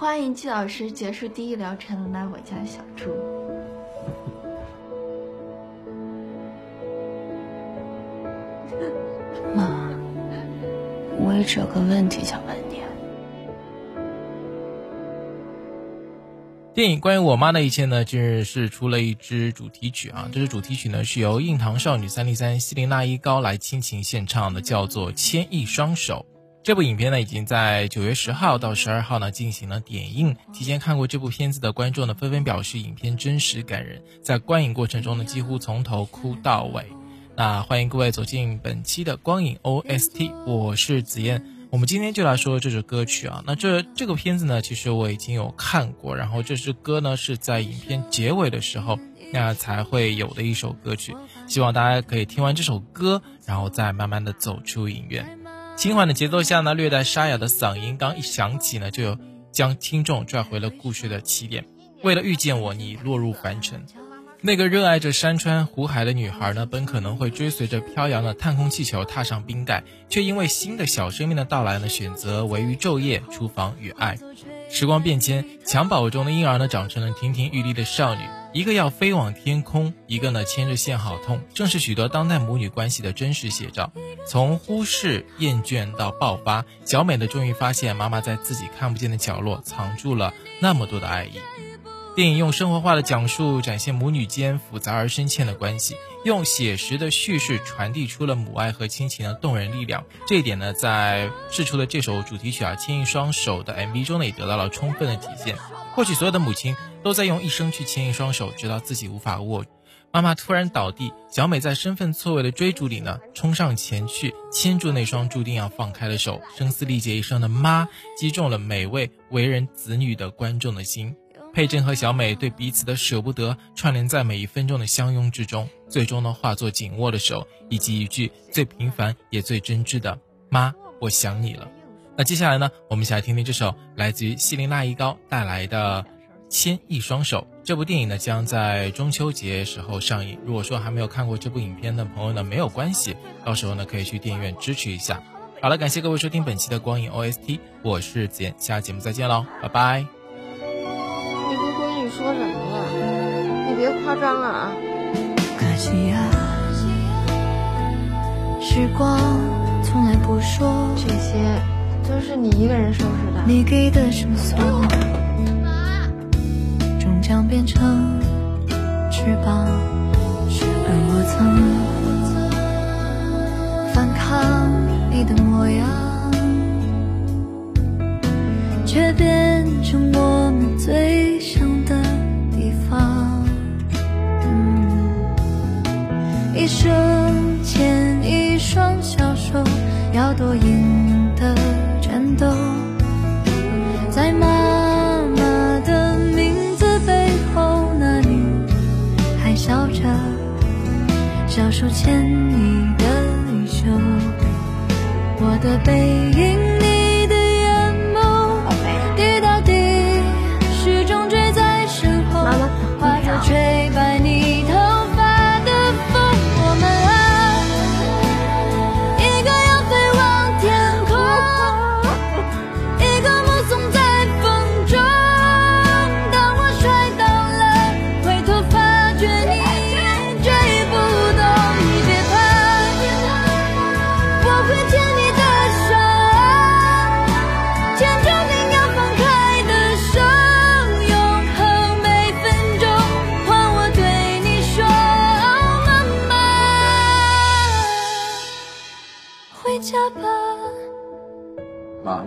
欢迎季老师结束第一疗程来我家小住。妈，我一直有个问题想问你。电影关于我妈的一切呢，近日是出了一支主题曲啊。这支主题曲呢是由硬糖少女三丽三西林娜依高来倾情献唱的，叫做《牵一双手》。这部影片呢已经在九月十号到十二号呢进行了点映。提前看过这部片子的观众呢纷纷表示影片真实感人，在观影过程中呢几乎从头哭到尾。那欢迎各位走进本期的光影 OST，我是紫燕。我们今天就来说这首歌曲啊。那这这个片子呢，其实我已经有看过，然后这支歌呢是在影片结尾的时候那才会有的一首歌曲。希望大家可以听完这首歌，然后再慢慢的走出影院。轻缓的节奏下呢，略带沙哑的嗓音刚一响起呢，就将听众拽回了故事的起点。为了遇见我，你落入凡尘。那个热爱着山川湖海的女孩呢，本可能会追随着飘扬的太空气球踏上冰盖，却因为新的小生命的到来呢，选择围于昼夜，厨房与爱。时光变迁，襁褓中的婴儿呢，长成了亭亭玉立的少女，一个要飞往天空，一个呢牵着线好痛，正是许多当代母女关系的真实写照。从忽视、厌倦到爆发，小美呢，终于发现妈妈在自己看不见的角落藏住了那么多的爱意。电影用生活化的讲述展现母女间复杂而深切的关系，用写实的叙事传递出了母爱和亲情的动人力量。这一点呢，在释出的这首主题曲啊《牵一双手》的 MV 中呢，也得到了充分的体现。或许所有的母亲都在用一生去牵一双手，直到自己无法握。妈妈突然倒地，小美在身份错位的追逐里呢，冲上前去牵住那双注定要放开的手。声嘶力竭一声的“妈”，击中了每位为人子女的观众的心。佩珍和小美对彼此的舍不得串联在每一分钟的相拥之中，最终呢化作紧握的手，以及一句最平凡也最真挚的“妈，我想你了”。那接下来呢，我们一起来听听这首来自于希林娜依高带来的《牵一双手》。这部电影呢将在中秋节时候上映。如果说还没有看过这部影片的朋友呢，没有关系，到时候呢可以去电影院支持一下。好了，感谢各位收听本期的光影 OST，我是子言，下节目再见喽，拜拜。别夸张了啊！可惜啊，时光从来不说这些，都是你一个人收拾的。你给的绳索，终将变成翅膀，而我曾反抗你的模样，却变成我们最一生牵一双小手，要多赢的战斗。在妈妈的名字背后，那里还笑着，小手牵你妈。